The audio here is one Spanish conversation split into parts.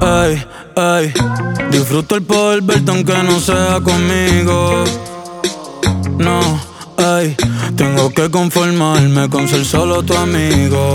ay, ay. Disfruto el poder verte aunque no sea conmigo. No, ay, tengo que conformarme con ser solo tu amigo.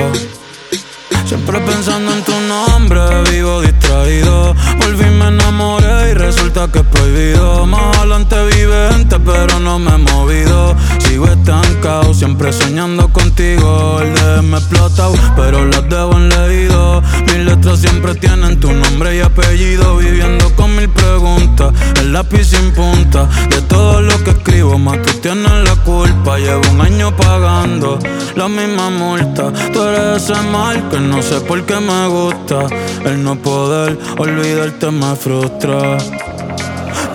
Siempre pensando en tu nombre, vivo distraído. Volví, me enamoré y resulta que es prohibido. Más adelante vive gente, pero no me he movido. Sigo estancado, siempre soñando contigo. El de me explotado, pero las debo en leído. Mis letras siempre tienen tu nombre y apellido. Viviendo con mil preguntas, el lápiz sin punta. De todo lo que escribo, más tú tienes la culpa. Llevo un año pagando la misma multa. Tú eres ese mal que no sé por qué me gusta. El no poder olvidarte me frustra.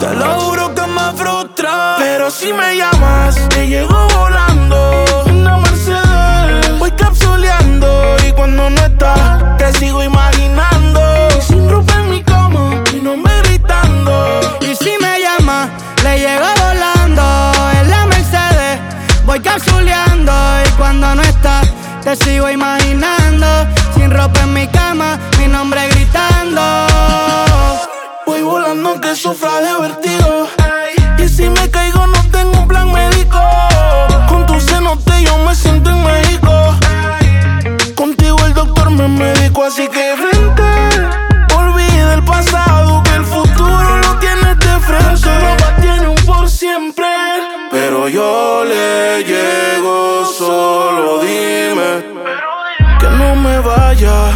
Te lo juro que me frustra. Pero si me llamas, te llego volando. Una Mercedes, voy capsuleando. Y cuando no estás, te sigo imaginando. Sin ropa en mi cama, mi nombre gritando. Y si me llama, le llego volando. En la Mercedes, voy capsuleando. Y cuando no estás, te sigo imaginando. Sin ropa en mi cama, mi nombre gritando. Voy volando aunque sufra de vertigo. Y si me caigo, no tengo un plan médico. Con tu cenote yo me siento en México. Contigo el doctor me médico, así que vente. Olvida el pasado, que el futuro lo tienes de frente. Solo tiene un por siempre. Pero yo le llego, solo dime que no me vaya.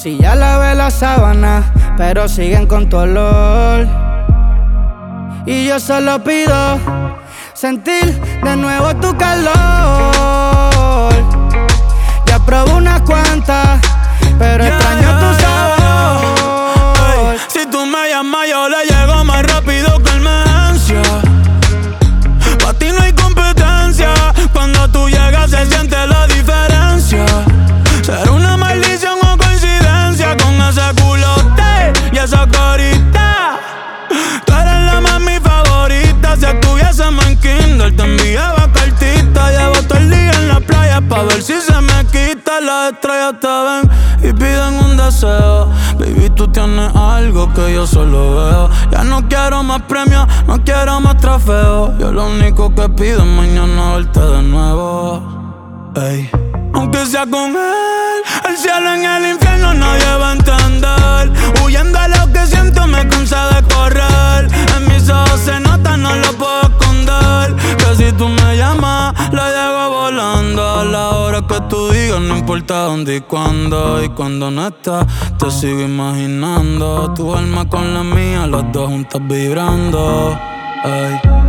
Si ya lavé la sábana, pero siguen con tu olor. Y yo solo pido sentir de nuevo tu calor. Ya probé unas cuantas, pero extraño estrellas te ven y piden un deseo. Baby, tú tienes algo que yo solo veo. Ya no quiero más premios, no quiero más trofeos. Yo lo único que pido es mañana verte de nuevo. Ey. Aunque sea con él, el cielo en el infierno nadie va a entender. Huyendo a lo que siento me cansa de correr. En mis ojos se tú digas, no importa dónde y cuándo. Y cuando no estás, te sigo imaginando. Tu alma con la mía, las dos juntas vibrando. Ey.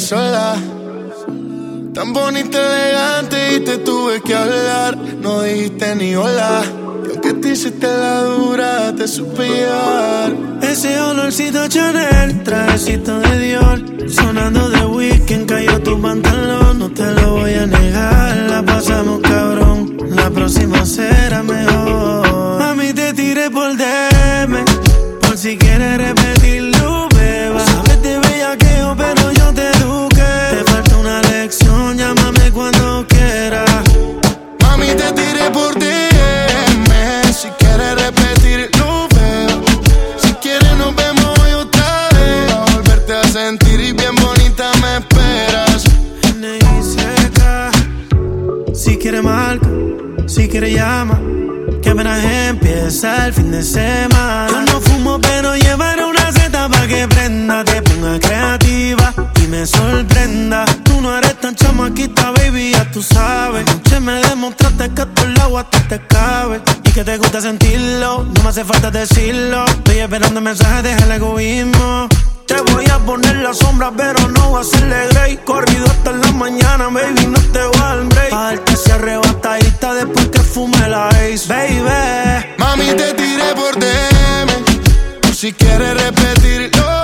sola. Tan bonita, elegante y te tuve que hablar. No dijiste ni hola. Y aunque te hiciste la dura, te supe llevar. Ese olorcito Chanel, trajecito de Dior. Sonando de weekend, cayó tu pantalón. No te lo voy a negar, la pasamos cabrón. La próxima será mejor. A mí te tiré por DM, por si quieres repetir quiere llama. Que apenas empieza el fin de semana. Yo no fumo, pero llevaré una seta pa' que prenda. Te ponga creativa y me sorprenda. Tú no eres tan chamaquita, baby, ya tú sabes. Noche me demostraste que a tu lado hasta te cabe. Y que te gusta sentirlo, no me hace falta decirlo. Estoy esperando mensajes, deja el egoísmo. Te voy a poner la sombra, pero no va a serle grey. Corrido hasta la mañana, baby, no te va al break. Alta se arrebatadita después que fume la ace, baby. Mami, te tiré por DM. Si quieres repetirlo.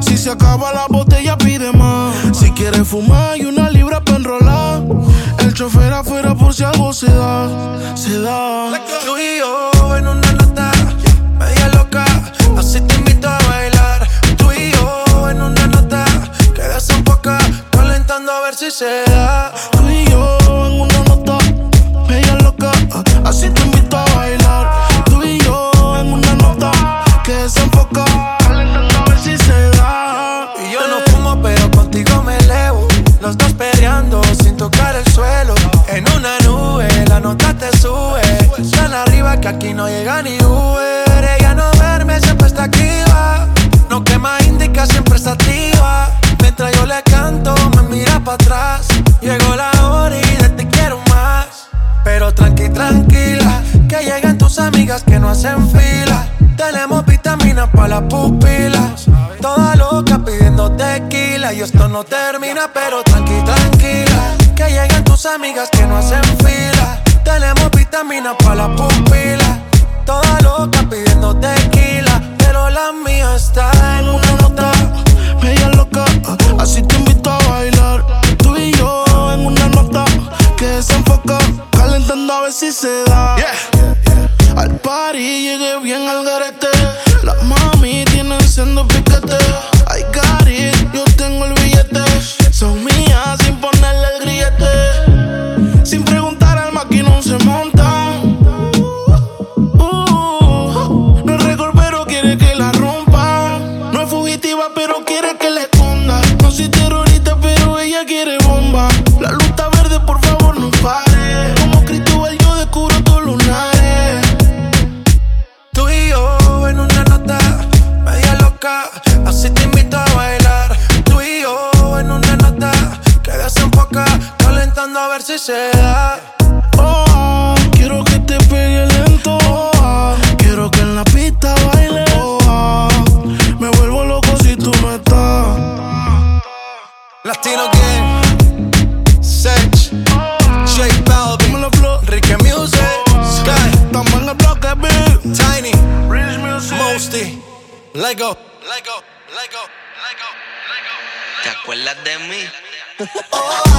Si se acaba la botella, pide más. Si quieres fumar, y una libra para enrolar. El chofer afuera por si algo se da. Se da. Tú y yo en una nota media loca. Así te invito a bailar. Tú y yo en una nota que un poco calentando a ver si se da. En una nube, la nota te sube. Tan arriba que aquí no llega ni Uber. Ella no verme, siempre está activa. No quema indica, siempre está activa. Mientras yo le canto, me mira para atrás. Llegó la hora y de te quiero más. Pero tranqui, tranquila, que lleguen tus amigas que no hacen fila. Tenemos vitaminas para las pupilas. Toda loca pidiendo tequila. Y esto no termina, pero tranqui, tranquila. Que lleguen tus amigas que no hacen fila. Tenemos vitaminas para las pupilas. Toda loca pidiendo tequila. Pero la mía está en una nota. Media loca, así te invito a bailar. Tú y yo en una nota que desenfoca. Calentando a ver si se da. Al party llegué bien al garete. Las mami tienen siendo piquete. Ay, cari, yo tengo el así te invito a bailar. Tú y yo en una nota que desenfoca, calentando a ver si se acuerdas de mí? Oh,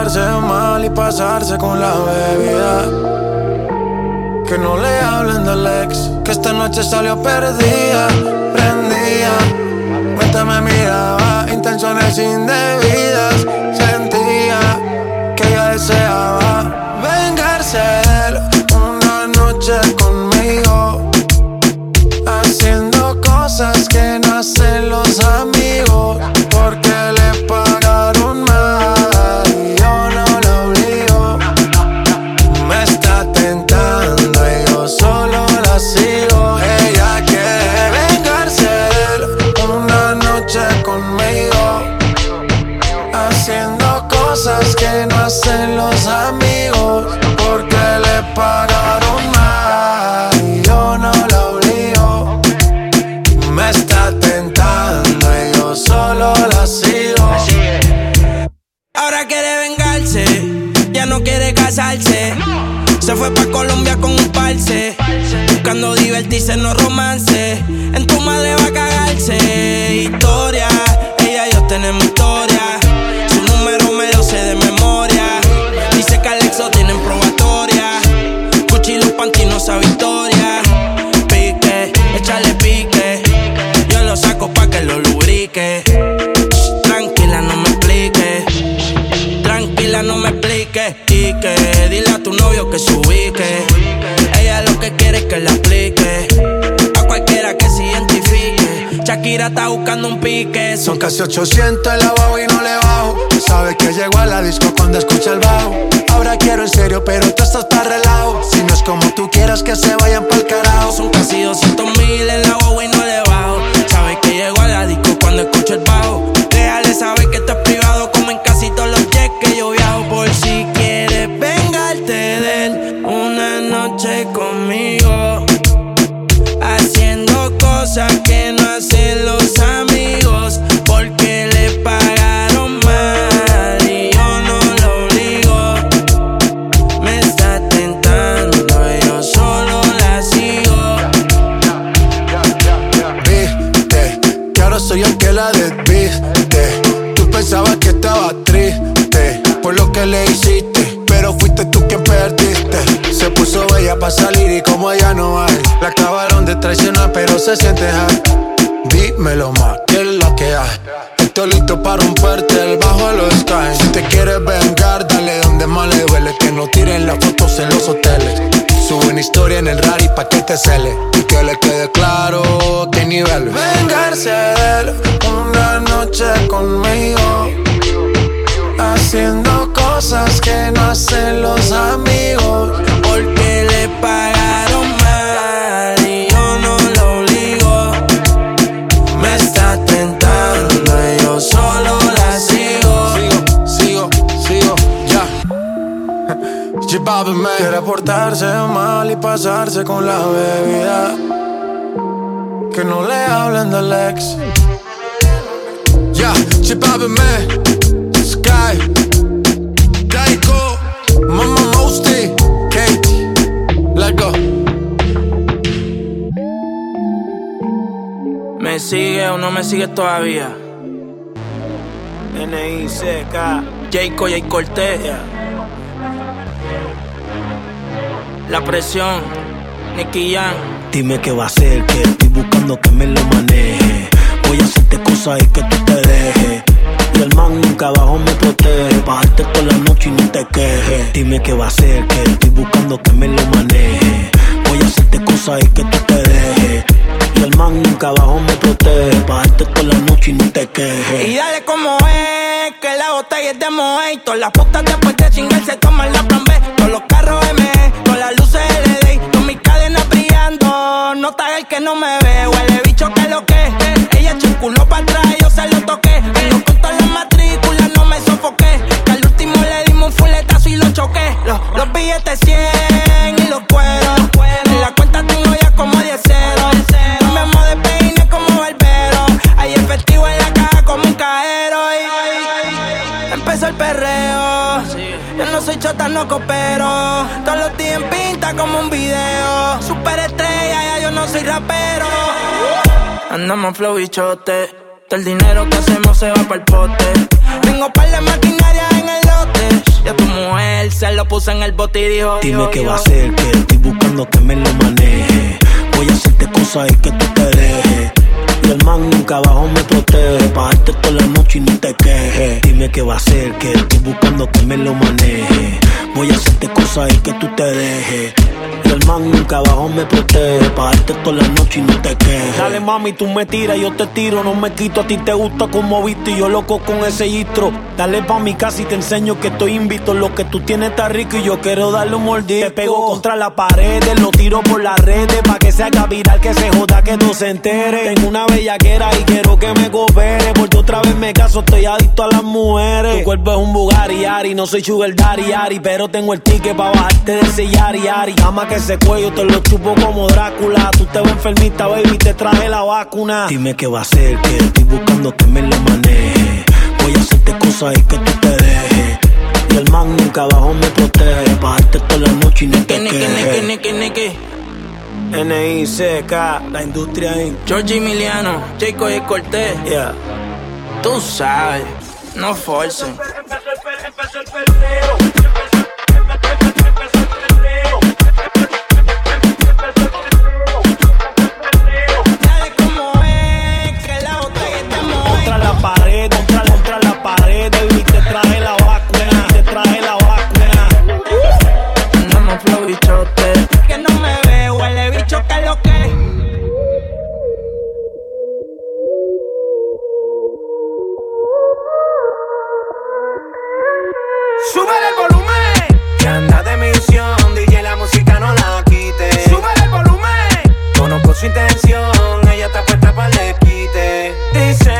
portarse mal y pasarse con la bebida. Que no le hablen del ex, que esta noche salió perdida, prendía. Cuéntame, miraba intenciones indebidas. Sentía que ella deseaba vengarse Se fue pa' Colombia con un parce, buscando divertirse, no romance. En tu madre va a cagarse. Historia, ella tu novio que se ubique. Ella lo que quiere es que la aplique. A cualquiera que se identifique. Shakira está buscando un pique. Son casi 800 el lavabo y no le bajo. Sabe que llego a la disco cuando escucha el bajo. Ahora quiero en serio, pero tú estás para relajo. Si no es como tú quieras que se vayan pa'l carajo. Son casi 200 mil en la guagua y no le bajo. Pero se siente high. Dímelo más, ¿qué es lo que hay? Estoy listo para romperte el bajo de los skies. Si te quieres vengar, dale donde más le duele. Que no tiren las fotos en los hoteles. Sube una historia en el rally pa' que te cele. Y que le quede claro qué nivel. Vengarse de él una noche conmigo. Haciendo cosas que no hacen los amigos. Porque le pagaron Man. Quiere portarse mal y pasarse con la bebida. Que no le hablen del ex. Ya, man. Sky. Daiko. Mama Mosty. Katie. Let's go. ¿Me sigue o no me sigue todavía? N-I-C-K. Jayco y Cortés. La presión, Nicky Jam. Dime qué va a hacer, que estoy buscando que me lo maneje. Voy a hacerte cosas y que tú te dejes. Y el man nunca abajo me protege. Bajarte toda la noche y no te quejes. Dime qué va a hacer, que estoy buscando que me lo maneje. Voy a hacerte cosas y que tú te dejes. El man nunca abajo me protege. Bajarte toda la noche y no te quejes. Y dale como es, que la botella es de Moe. Todas las putas después de chingar se toman la plan B. Todos los carros M, todas las luces LED. Con mis cadenas brillando, no está el que no me ve. Huele bicho que lo que. Ella echa un culo para atrás, yo se lo toqué. Ando con todas las matrículas, no me sofoqué. Que al último le dimos un fuletazo y lo choqué. Los, los billetes 100 y los cueros. En la perreo. Yo no soy chota, no coopero. Todos los días en pinta como un video. Super estrella, ya yo no soy rapero. Andamos flow y chote. Todo el dinero que hacemos se va pa'l pote. Tengo par de maquinaria en el lote. Ya tu mujer se lo puso en el bote y dijo: Dime qué va a hacer, que estoy buscando buscando que me lo maneje. Voy a hacerte cosas y que tú te dejes. Y el man nunca abajo me protege. Pagarte toda la noche y no te quejes. Dime qué va a hacer, que estoy buscando que me lo maneje. Voy a hacerte cosas y que tú te dejes. El man nunca abajo me protege. Pagarte toda la noche y no te quejes. Dale mami, tú me tiras, yo te tiro. No me quito, a ti te gusta como viste. Y yo loco con ese gistro. Dale pa' mi casa y te enseño que estoy invito. Lo que tú tienes está rico y yo quiero darle un mordido. Te pego contra la pared, lo tiro por las redes. Pa' que se haga viral, que se joda, que no se entere. Tengo una bellaquera y quiero que me coopere. Porque otra vez me caso, estoy adicto a las mujeres. Tu cuerpo es un Bugatti, Ari. No soy sugar daddy, Ari. Pero tengo el ticket pa' bajarte de ese yari, Ari. Dama que ese cuello te lo chupo como Drácula. Tú te ves enfermita, baby, te traje la vacuna. Dime qué va a hacer, que estoy buscando que me lo maneje. Voy a hacerte cosas y que tú te dejes. Y el man nunca abajo me protege. Bajarte toda la noche y no te quejes. N-I-C-K, la industria Inc. George Emiliano, Jacob y Cortés. Yeah. Tú sabes, no forcen. Dale su intención, ella está puesta para el quite. Dicen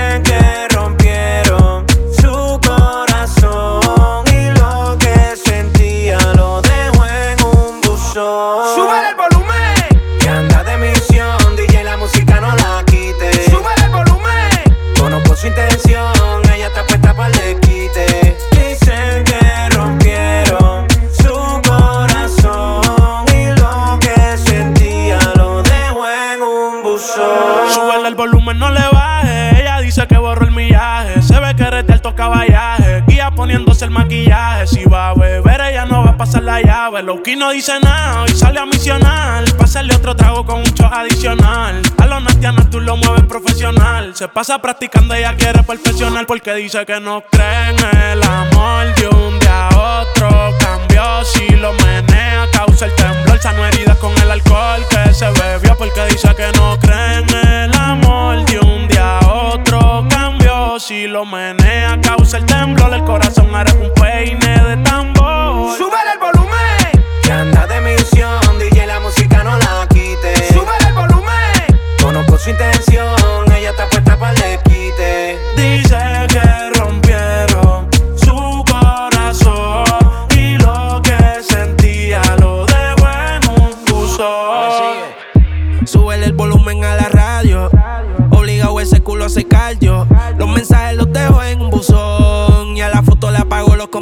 El maquillaje. Si va a beber, ella no va a pasar la llave. Loki no dice nada y sale a misionar. Pásale otro trago con un shot adicional. A los natianos tú lo mueves profesional. Se pasa practicando, ella quiere perfeccionar. Porque dice que no cree el amor. De un día a otro cambió. Si lo menea, causa el temblor. Sano heridas con el alcohol que se bebió. Porque dice que no cree Si lo menea, causa el temblor. El corazón hará un peine de tambor. Sube el volumen, Que anda de misión, DJ la música no la quite. sube el volumen. Conozco su intención,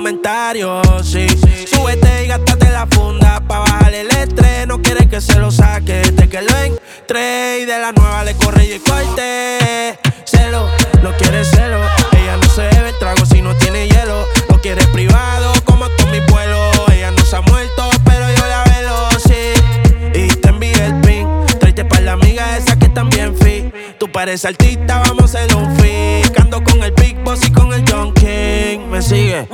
comentarios. Sí. Súbete y gástate la funda. Pa' bajarle el estrés. No quiere que se lo saque. De que lo entre. Y de la nueva le corre y corte. Celo, no quiere celo. Ella no se bebe el trago si no tiene hielo. Lo quiere privado como todos mis vuelos. Ella no se ha muerto, pero yo la velo, sí. Y te envié el pin. Tráete pa' la amiga esa que también fit. Tú pareces artista, vamos a hacer un fit. Ando con el Big Boss y con el John King. Me sigue.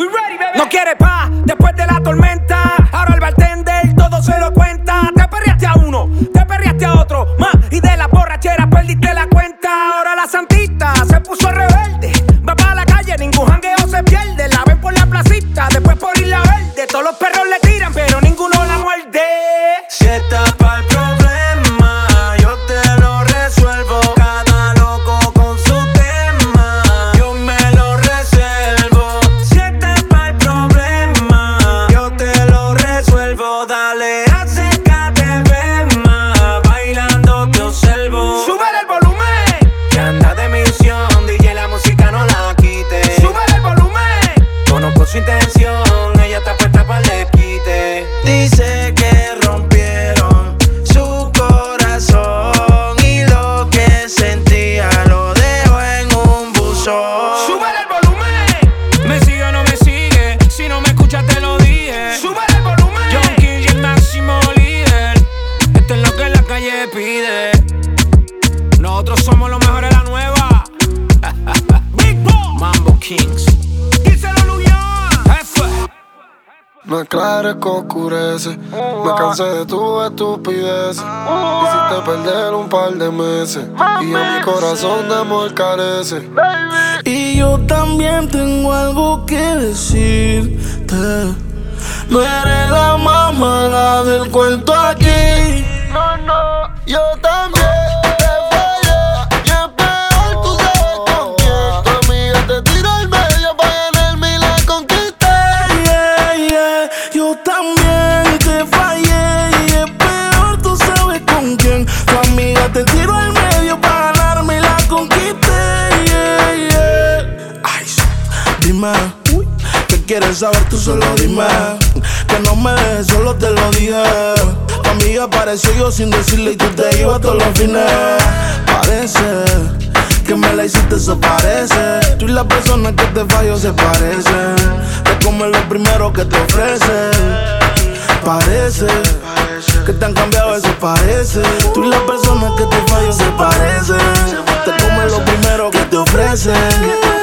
No quiere paz después de la tormenta. Ahora el bartender todo se lo cuenta. Te perreaste a uno, te perreaste a otro. Más y de la borrachera perdiste la cuenta. Ahora la santita se puso rebelde. Me cansé de tu estupidez. Hiciste perder un par de meses. Y a mi corazón de amor carece. Y yo también tengo algo que decirte. No eres la mamá del cuento aquí. No, no, yo también. Quieres saber, tú solo dime. Que no me dejes, solo te lo dije. Tu amiga apareció yo sin decirle y tú te ibas todos los fines. Parece que me la hiciste, eso parece. Tú y la persona que te fallo se parecen. Te comes lo primero que te ofrece. Parece que te han cambiado, eso parece. Tú y la persona que te fallo se parecen. Te comes lo primero que te ofrecen. Le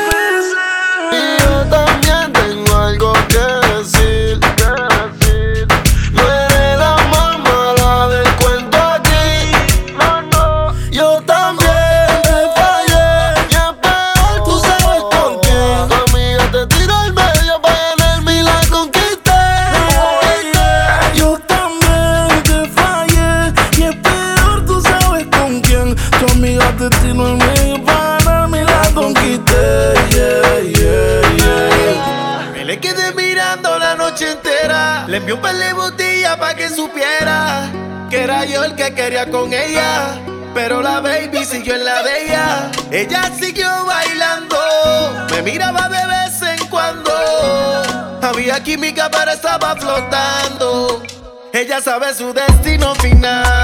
que quería con ella. Pero la baby siguió en la de ella. Ella siguió bailando, me miraba de vez en cuando. Había química, pero estaba flotando. Ella sabe su destino final.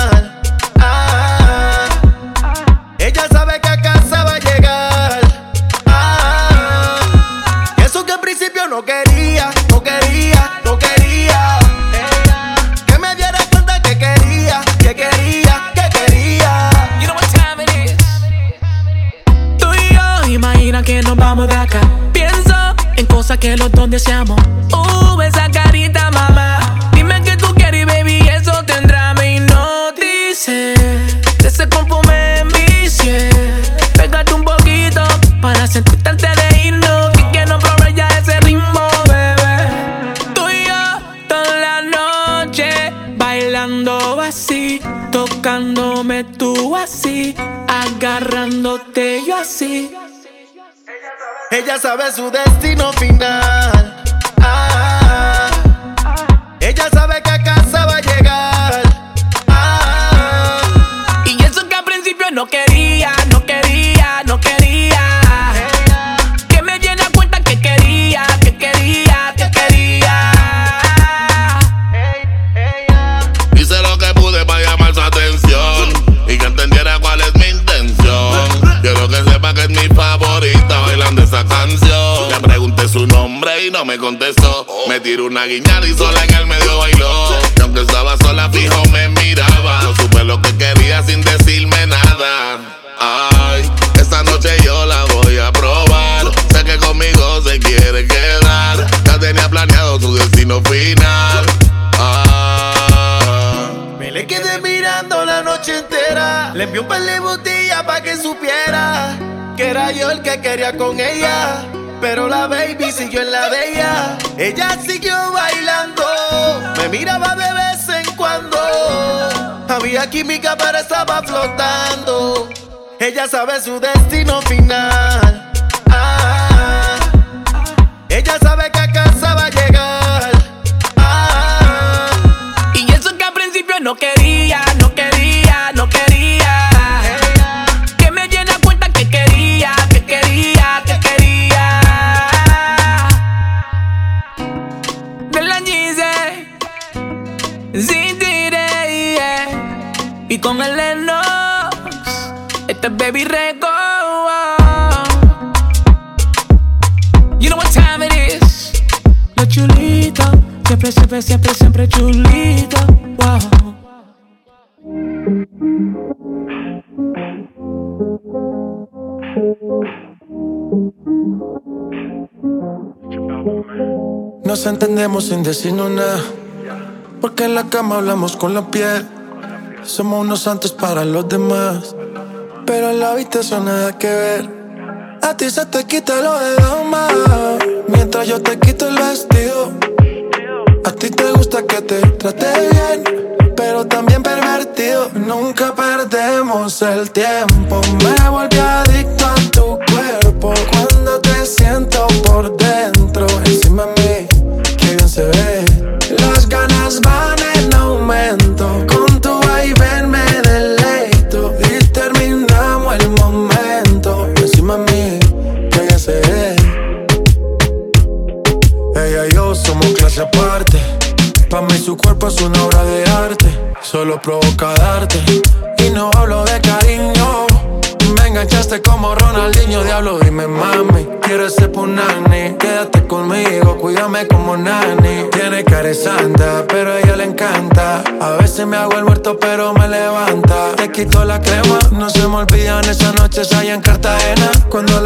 Ella sabe su destino final. Ah, ella sabe que a casa va a llegar. Ah, y eso que al principio no quería, no quería, no quería. Que me llena cuenta que quería, que quería, que quería. Hice lo que pude para llamar su atención y que entendiera cuál es mi intención. Quiero que sepa que es mi favorita bailando esa canción. Le pregunté su nombre y no me contestó. Me tiró una guiñada y sola en el medio bailó. Y aunque estaba sola, fijo me miraba. No supe lo que quería sin decirme nada. Ay, esta noche yo la voy a probar. Sé que conmigo se quiere quedar. Ya tenía planeado su destino final. Ah. Me le quedé mirando la noche entera. Le envió un par de botellas para que supiera que era yo el que quería con ella. Pero la baby siguió en la de ella. Ella siguió bailando, me miraba de vez en cuando. Había química, pero estaba flotando. Ella sabe su destino final. Ah, ella sabe que a casa va a llegar. Ah, y eso que al principio no quería, este es Baby Record. You know what time it is. Lo chulito, siempre, siempre, siempre, siempre chulito. Wow. nos entendemos sin decirnos nada. Porque en la cama hablamos con la piel. Somos unos santos para los demás. Pero en la habitación nada que ver. A ti se te quita lo de dama. Mientras yo te quito el vestido. A ti te gusta que te trate bien. Pero también pervertido. Nunca perdemos el tiempo. Me volví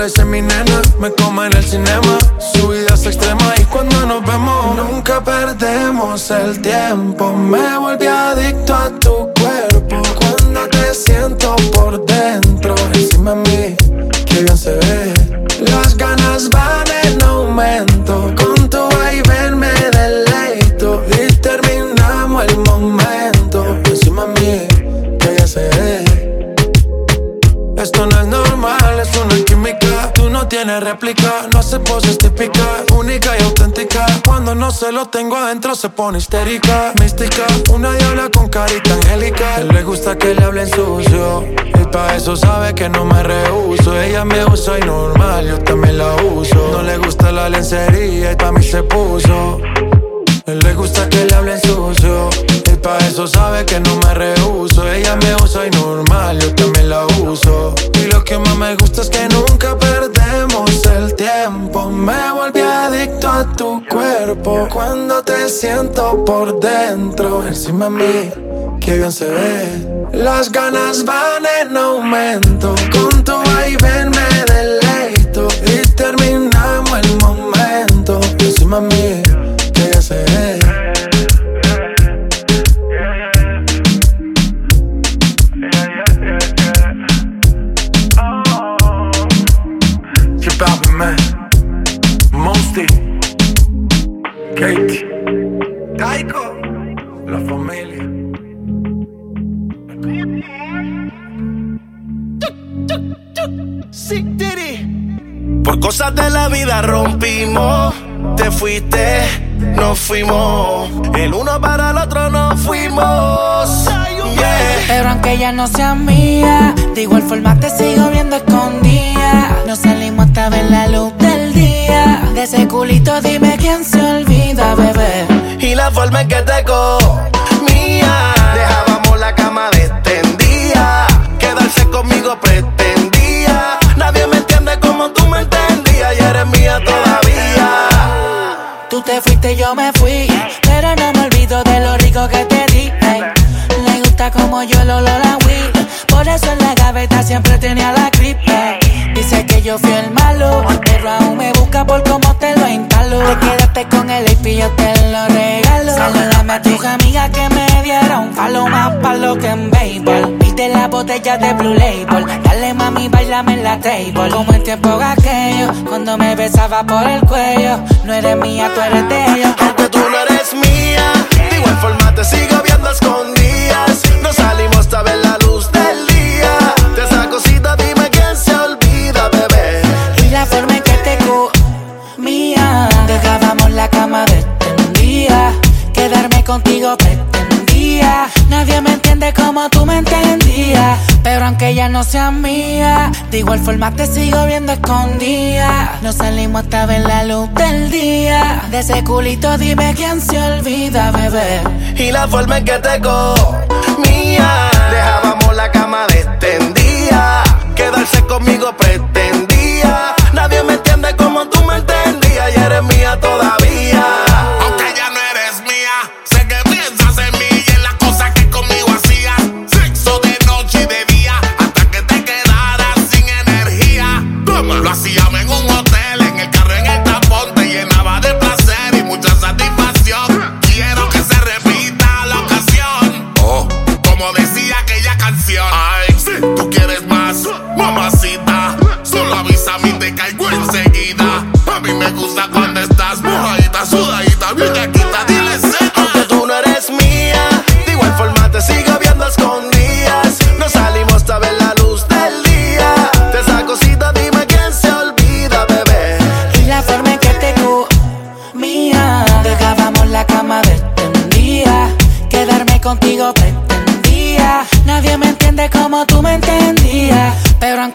Mi nena, me coma en el cinema. Su vida es extrema y cuando nos vemos, nunca perdemos el tiempo. Me volví adicto a tu se pone histérica. Mística, una diabla con carita angélica. Él le gusta que le hablen sucio. Y pa' eso sabe que no me rehuso. Ella me usa y normal, yo también la uso. No le gusta la lencería y pa' mí se puso. Él le gusta que le hablen sucio. Pa' eso sabe que no me rehuso. Ella me usa y normal, yo también la uso. Y lo que más me gusta es que nunca perdemos el tiempo. Me volví adicto a tu cuerpo. Cuando te siento por dentro, encima de mí, que bien se ve. Las ganas van en aumento. Con tu ven me deleito. Y terminamos el momento. Encima de mí, fuiste, nos fuimos. El uno para el otro nos fuimos. Yeah. Pero aunque ella no sea mía, de igual forma te sigo viendo escondida. No salimos hasta ver la luz del día. De ese culito dime quién se olvida, bebé. Y la forma en que te comía, yo me fui. Pero no me olvido de lo rico que te di. ey. Le gusta como yo lo la weed. Por eso en la gaveta siempre tenía la ey. Dice que yo fui el malo. Pero aún me busca por cómo lo instalo. Te quedaste con el AP, yo te lo regalo. Saludame a tus amigas que me dieron un palo más palo que en béisbol. Viste la botella de Blue Label. Dale mami, bailame en la table. Como en tiempo aquello, cuando me besaba por el cuello. No eres mía, tú eres de ellos. Aunque tú no eres mía, de igual forma te sigo viendo a escondidas. No salimos hasta ver la Dejábamos la cama extendida Quedarme contigo pretendía. Nadie me entiende como tú me entendías. Pero aunque ella no sea mía De igual forma te sigo viendo escondida. No salimos hasta ver la luz del día. De ese culito dime quién se olvida, bebé. Y la forma en que te comía, dejábamos la cama extendida. Quedarse conmigo pretendía. Y eres mía todavía.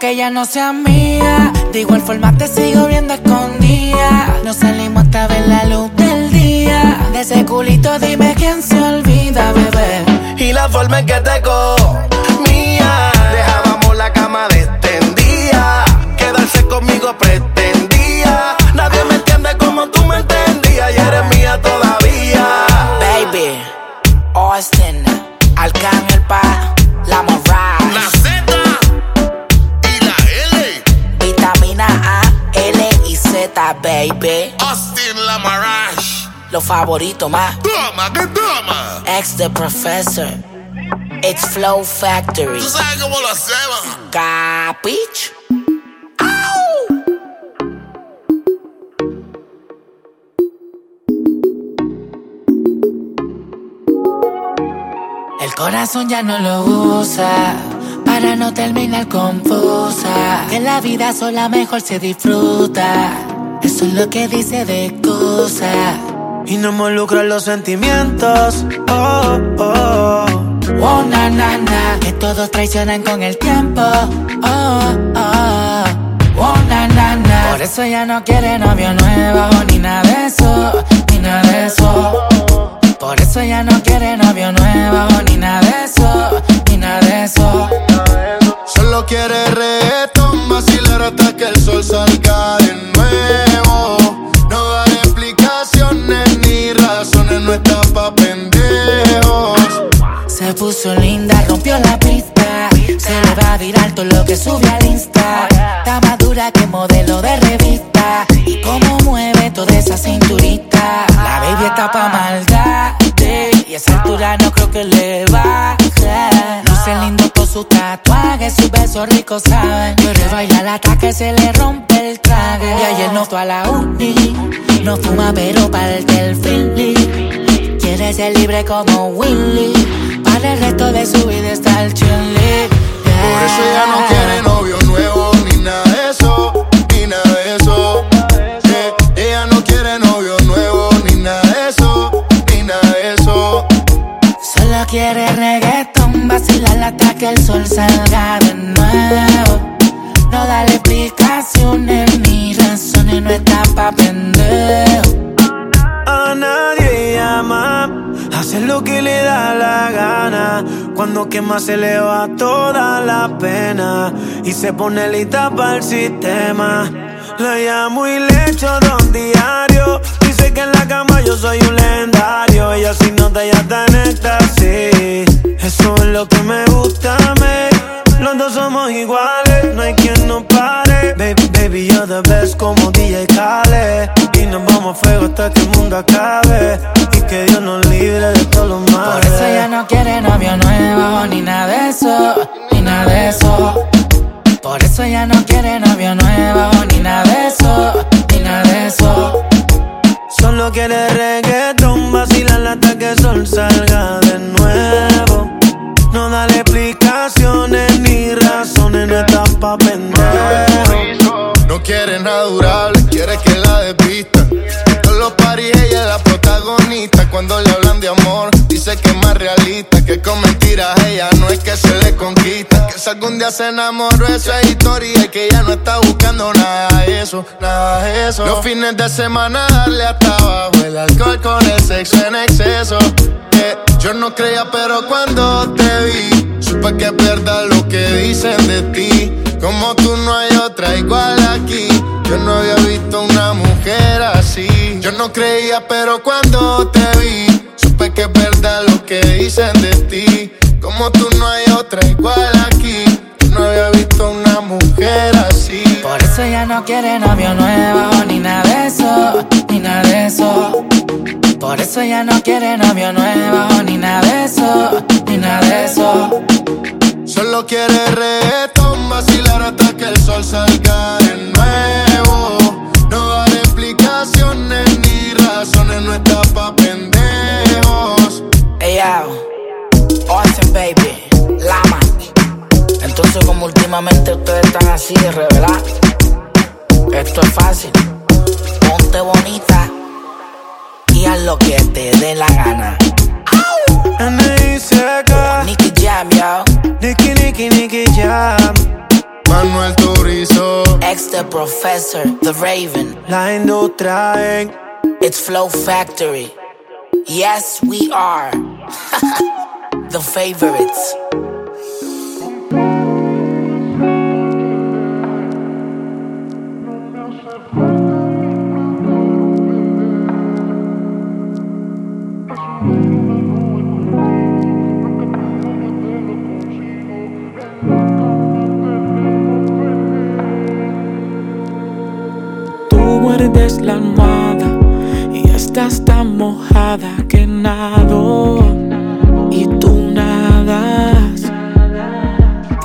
Aunque ella no sea mía. De igual forma te sigo viendo escondida. No salimos hasta ver la luz del día. De ese culito dime quién se olvida, bebé. Y la forma en que te mía Dejábamos la cama extendida Quedarse conmigo pretendía. Nadie me entiende como tú me entendías. Y eres mía todavía. Baby, Austin, baby. Austin La Marash Lo favorito más Toma, que toma. Ex the Professor. It's Flow Factory. ¿Tú sabes cómo lo hacemos? Capich El corazón ya no lo usa para no terminar confusa. Que la vida sola mejor se disfruta. Eso es lo que dice de cosa. Y no involucra los sentimientos. Oh, oh. Oh, na, na, na. Que todos traicionan con el tiempo. Oh, oh. Oh, na, na, na. Por eso ya no quiere novio nuevo, ni nada de eso, ni nada de eso. Por eso ya no quiere novio nuevo, ni nada de eso, ni nada de eso. Solo quiere reggaetón, vacilar hasta que el sol salga de nuevo. No dar explicaciones ni razones, no está pa' pendejos. Se puso linda, rompió la pista. Se le va a virar todo lo que sube al Insta. Está más dura que modelo de revista. Y cómo mueve toda esa cinturita. La baby está pa' maldad. Y esa altura no creo que le baje. Luce lindo su tatuaje, sus besos ricos saben. Pero baila hasta que se le rompe el traje. Y ayer no fue a la uni. No fuma, pero parte el feeling. Quiere ser libre como Willy. Para el resto de su vida está el chile. Por eso ella no quiere novio nuevo, ni nada de eso, ni nada de eso. Eh, ella no quiere novio nuevo, ni nada de eso, ni nada de eso. Solo quiere reggaeton, hasta que el sol salga de nuevo. No darle explicaciones ni razones, no está pa' pendejo. A nadie llama, hace lo que le da la gana. Cuando quema se le va toda la pena y se pone lista para el sistema. La llamo y le echo dos diarios. Dice que en la cama yo soy un legendario. Ella si nota ya está en éxtasis. Eso es lo que me gusta mí. Los dos somos iguales, no hay quien nos pare. Baby, baby, you're the best como DJ Khaled. Y nos vamos a fuego hasta que el mundo acabe. Y que Dios nos libre de todos los males. Por eso ella no quiere novio nuevo, ni nada de eso, ni nada de eso. Por eso ella no quiere novio nuevo, ni nada de eso, ni nada de eso. Solo quiere reggaeton, vacilar hasta que el sol salga de nuevo. No dale explicaciones ni razones, no está pa' pendejo. No quiere natural, quiere que la desvistan. En todos los paris ella es la protagonista. Cuando le que es más realista. Que con mentiras ella no es que se le conquista. Que si algún día se enamoró, eso es historia. Y que ella no está buscando nada de eso, nada de eso. Los fines de semana darle hasta abajo. El alcohol con el sexo en exceso. Que yo no creía, pero cuando te vi, supe que es verdad lo que dicen de ti. Como tú no hay otra igual aquí. Yo no había visto una mujer así. Yo no creía, pero cuando te vi, supe que es verdad lo que dicen de ti. Como tú no hay otra igual aquí. Yo no había visto una mujer así. Por eso ella no quiere novio nuevo, ni nada de eso, ni nada de eso. Por eso ella no quiere novio nuevo, ni nada de eso, ni nada de eso. Solo quiere reggaetón, vacilar hasta hacen baby, lama. Entonces como últimamente ustedes están así de revelar, esto es fácil. Ponte bonita y haz lo que te dé la gana. Nicky Jam, yo. Nicky, Nicky, Nicky Jam. Manuel Turizo. Ex the Professor, The Raven. La Indutraen. It's Flow Factory. Yes, we are. the favorites. muerdes la almohada y estás tan mojada que nado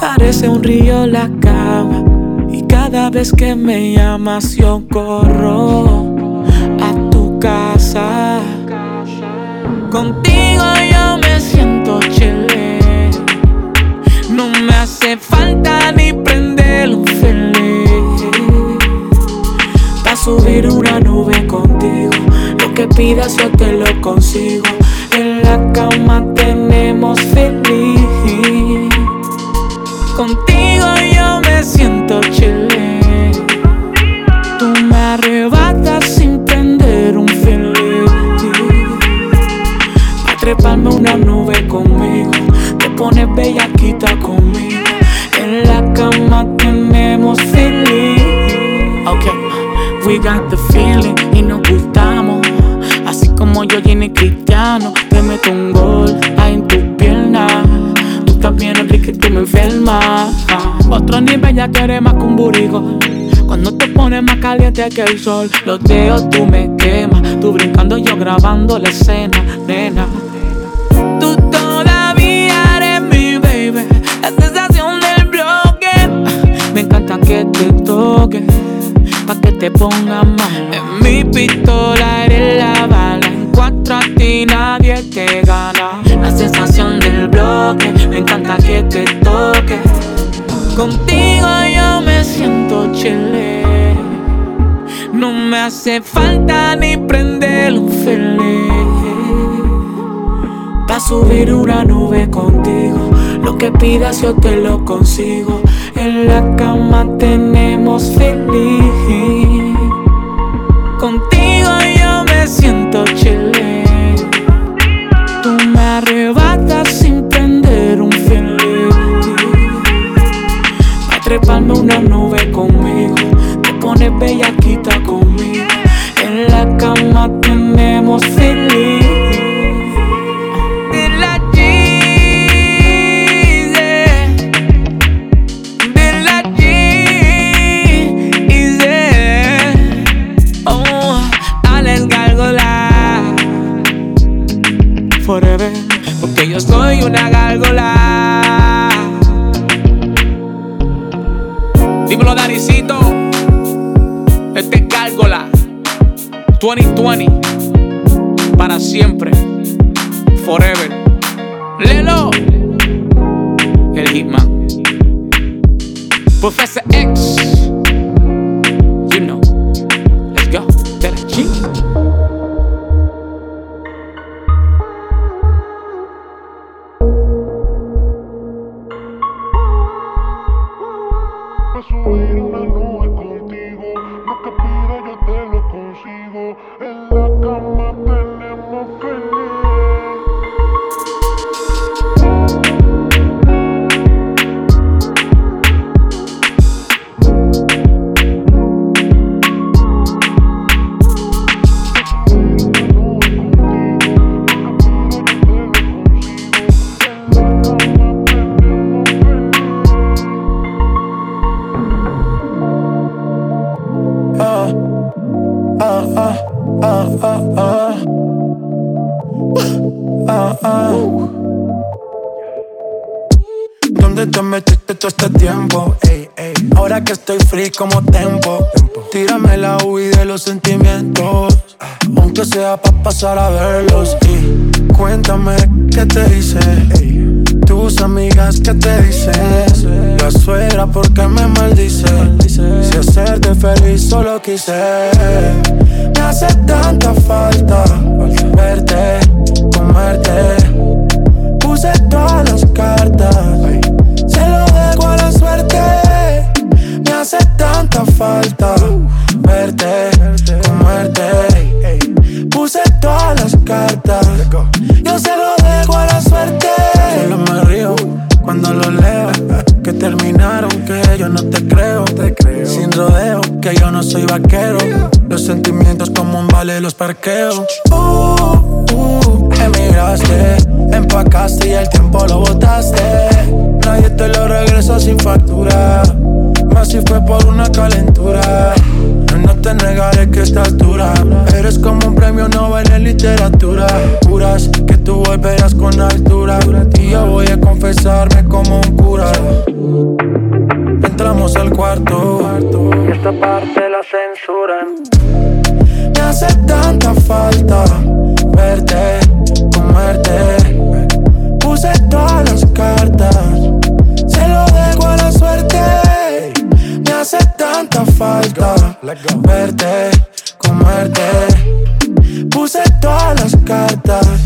Parece un río la cama y cada vez que me llamas yo corro a tu casa. Contigo yo me siento chile. No me hace falta ni prender un feliz subir una nube contigo. Lo que pidas yo te lo consigo. En la cama tenemos feliz. Contigo yo me siento chile. Tú me arrebatas sin prender un feliz. A treparme una nube conmigo. Te pones bellaquita conmigo. En la cama tenemos feliz. Okay. We got the feeling y nos gustamos. Así como yo, Jenny Cristiano. Te meto un gol tú me enfermas. Otro nivel ya quieres más que un burigo. Cuando te pones más caliente que el sol, los dedos tú me quemas. Tú brincando, yo grabando la escena, nena. Tú todavía eres mi baby. La sensación del bloque. Me encanta que te toque pa' que te ponga mal. En mi pistola eres la bala, en cuatro a ti nadie te gana. Me encanta que te toque. Contigo yo me siento chile. No me hace falta ni prender un feliz. Pa' subir una nube contigo. Lo que pidas yo te lo consigo. En la cama tenemos feliz. Contigo yo me siento chile. Una nube conmigo. Te pones bellaquita conmigo. En la cama tenemos feliz. forever. Porque yo soy una gárgola. 2020. Para siempre. Forever. Juras que tú volverás con altura. Y yo voy a confesarme como un cura. Entramos al cuarto. Y esta parte la censuran. Me hace tanta falta verte, comerte. Puse todas las cartas. Se lo dejo a la suerte me hace tanta falta verte, comerte.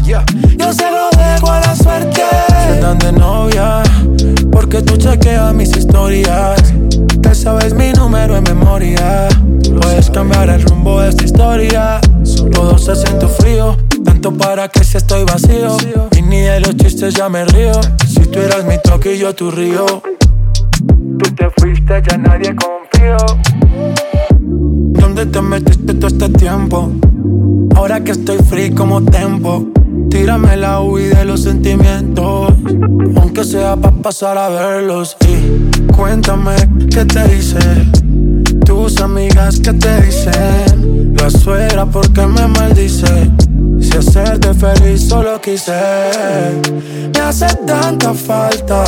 Yo se lo dejo a la suerte. Se de novia, porque tú chequeas mis historias. Te sabes mi número en memoria. Puedes cambiar el rumbo de esta historia. Todo se siente frío, tanto para que si estoy vacío. Y ni de los chistes ya me río. Si tú eras mi toque y yo tu río. Tú te fuiste, ya nadie confió. ¿Dónde te metiste todo este tiempo? Ahora que estoy free como tempo. Tírame la huida de los sentimientos. Aunque sea para pasar a verlos. Y cuéntame qué te hice. Tus amigas que te dicen. La suegra porque me maldice. Si hacerte feliz solo quise. Me hace tanta falta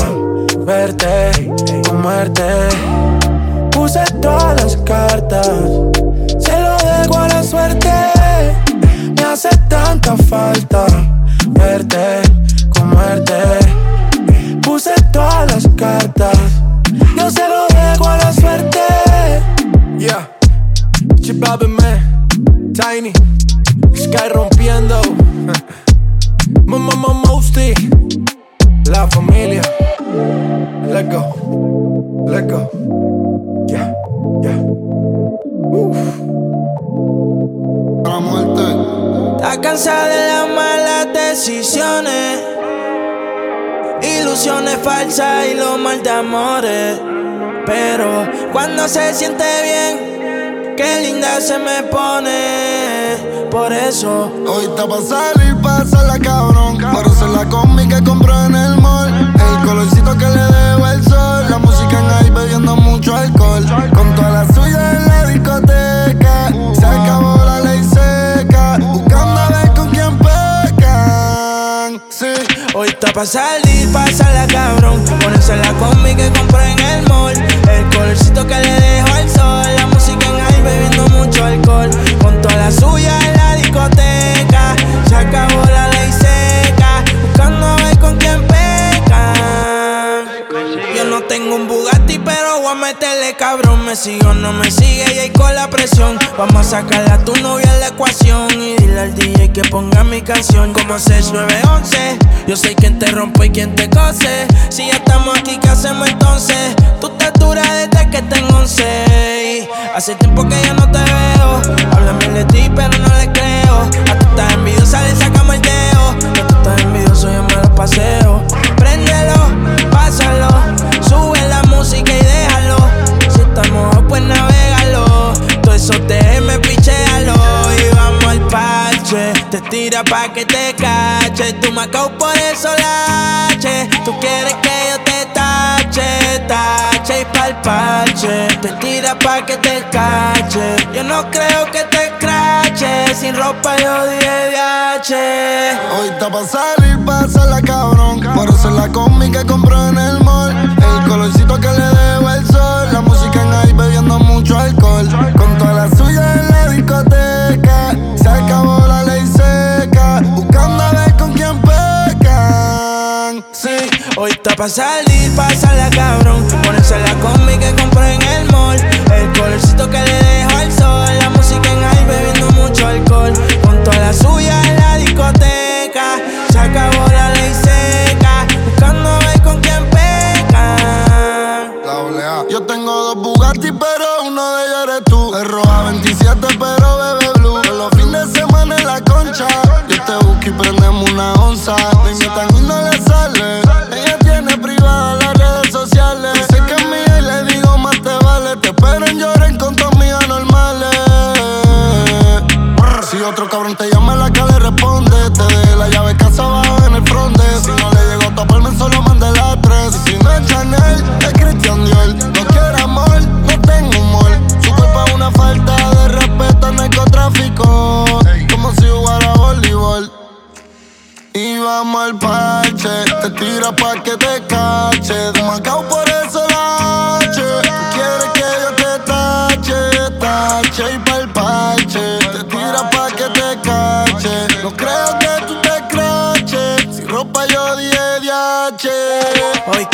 verte, comerte. Puse todas las cartas, se lo dejo a la suerte. Me hace tanta falta verte, comerte. Puse todas las cartas, yo se lo dejo a la suerte. Yeah, man, Tiny, Sky rompiendo. Mamá Mosty, la familia. Let go. Let go. Yeah, yeah. Muerte. Está cansada de las malas decisiones. Ilusiones falsas y los mal de amores. Pero cuando se siente bien, qué linda se me pone. Por eso. Hoy está pa' salir, la cabrón. Por ser la combi que compró en el mall colorcito que le dejo el sol. La música en ahí bebiendo mucho alcohol. Con toda la suya en la discoteca. Está pa' salir, la cabrón. Ponerse la combi que compré en el mall. El colorcito que le dejo al sol. La música en ahí bebiendo mucho alcohol. Con toda la suya en la discoteca. Se acabó la ley seca. Buscando a ver con quién. Tengo un Bugatti, pero voy a meterle cabrón. Me sigo, no me sigue y ahí con la presión. Vamos a sacarle a tu novia la ecuación. Y dile al DJ que ponga mi canción. Como 6911. Yo sé quién te rompe y quién te cose. Si ya estamos aquí, ¿qué hacemos entonces? Tú te duras desde que tengo 11. Hace tiempo que ya no te veo. Háblame de ti, pero no le creo. A tú estás envidiosa, le sacamos el dedo. A tú estás envidioso, yo me lo paseo. Préndelo, pásalo. Música y déjalo. Si estamos pues navegalo. Todo eso me pichealo. Y vamos al parche. Te tira pa' que te cache. Tú me por eso lache. Tú quieres que yo te tache, tache y pa'l parche. Te tira pa' que te cache. Yo no creo que te crache. Sin ropa yo dije Hoy está pa' salir, pasa la cabrón. Por eso la cómica compró en el mall. El colorcito que le debo el sol. La música en ahí bebiendo mucho alcohol. Con toda la suya en la discoteca. Se acabó la ley seca. Buscando a ver con quién pecan. Sí, hoy está pa' salir, la cabrón. Ponerse la cómica que compró en el mall. El colorcito que le dejo al sol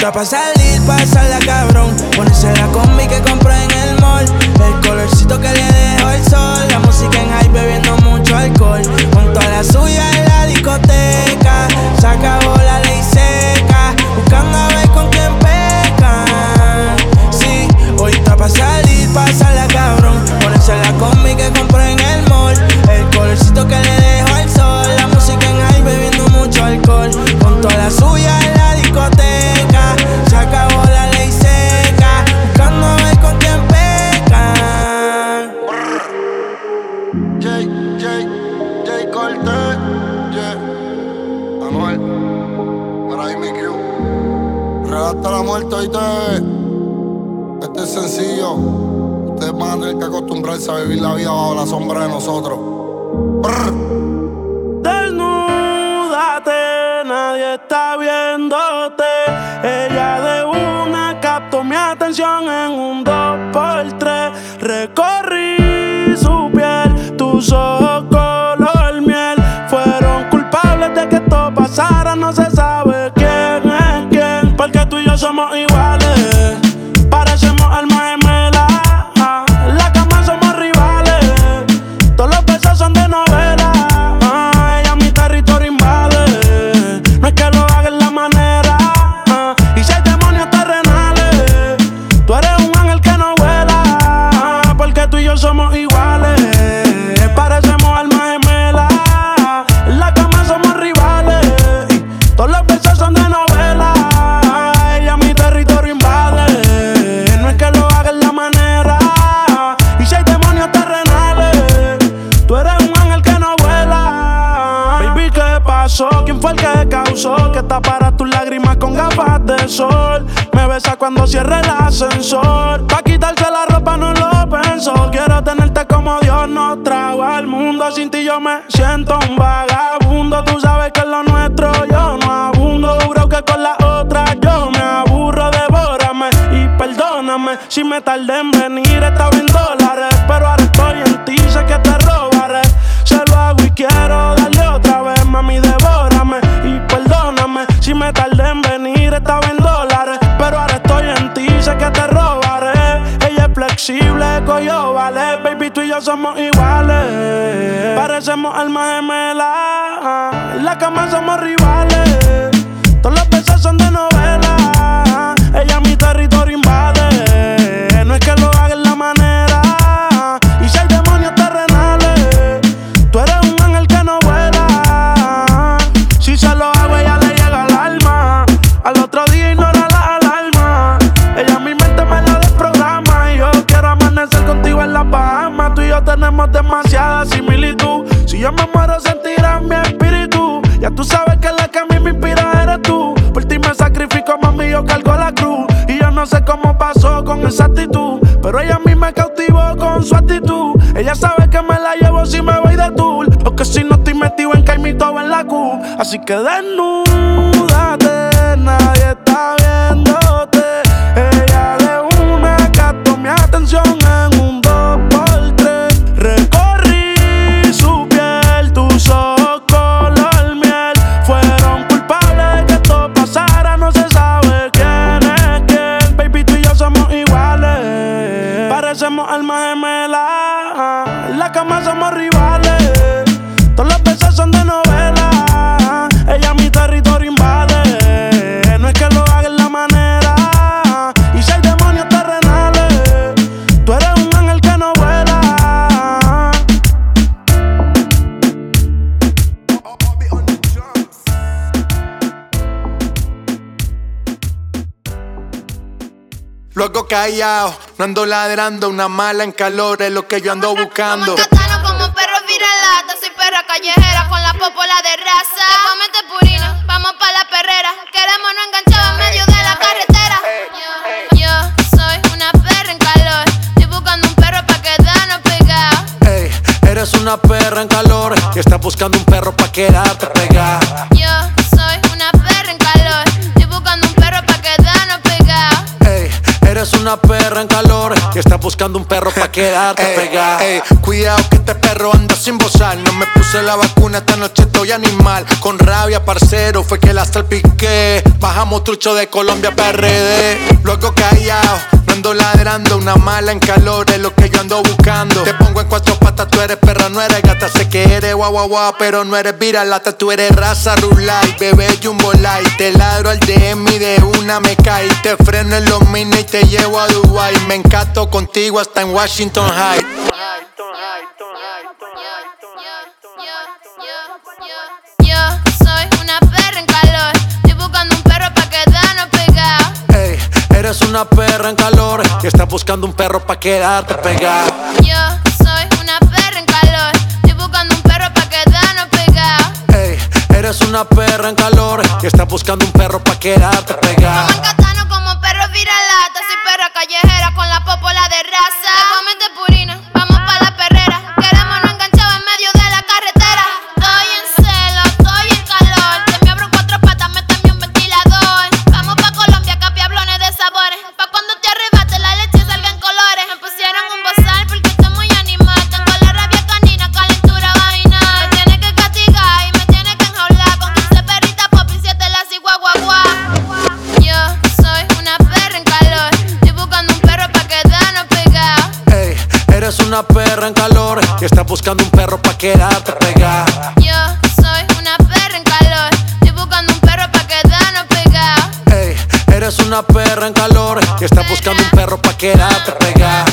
Ya pa' salir, pasarla cabrón. Ponerse la combi que compré en el mall. El colorcito que le dejó el sol. La música en high bebiendo mucho alcohol. Con toda la suya en la discoteca. Saca hasta la muerte, oíste. Este es sencillo. Ustedes van a tener que acostumbrarse a vivir la vida bajo la sombra de nosotros. Brr. Desnúdate, nadie está viéndote. Ella de una captó mi atención en un dos por tres. Recorrí su piel, tus ojos. Me besa cuando cierra el ascensor. Pa' quitarse la ropa no lo pensó. Quiero tenerte como Dios nos trajo al mundo. Sin ti yo me siento un vagabundo. Tú sabes que es lo nuestro yo no abundo. Duro que con la otra yo me aburro. Devórame y perdóname si me tardé en venir. Está bien dólares. flexible, coyo, vale. Baby, tú y yo somos iguales. Parecemos almas gemelas. En la cama somos rivales. música de nuevo. No ando ladrando, una mala en calor es lo que yo ando buscando. Como como perro viralata, soy perra callejera con la popola de raza. Te comete este purina, vamos pa' la perrera. Queremos no enganchados en medio de la carretera. Yo, soy una perra en calor. Estoy buscando un perro pa' quedarnos pegados. Ey, eres una perra en calor y estás buscando un perro pa' quedarte pegada. eres una perra en calor y estás buscando un perro pa' quedarte ey, pegada. Ey, cuidado que este perro anda sin bozar. No me puse la vacuna, esta noche estoy animal. Con rabia, parcero, fue que la salpiqué. Bajamos trucho de Colombia PRD. Luego callao Ando ladrando, una mala en calor es lo que yo ando buscando. Te pongo en cuatro patas, tú eres perra, no eres gata. Sé que eres guau guau guau, pero no eres viralata. Tú eres raza rulay, bebé jumbo light. Te ladro al DM y de una me cae. Te freno en los minas y te llevo a Dubai. Me encanto contigo hasta en Washington High. Eres una perra en calor y estás buscando un perro pa' quedarte pegada. Yo soy una perra en calor, estoy buscando un perro pa' quedarnos pegada. Ey, eres una perra en calor y estás buscando un perro pa' quedarte pegada. Como como perro viralata, soy perra callejera con la popola de raza. Te purina. en calor y estás buscando un perro pa' quedarte pegada. Yo soy una perra en calor, estoy buscando un perro pa' quedarnos pegada. Ey, eres una perra en calor y estás buscando un perro pa' quedarte pegada.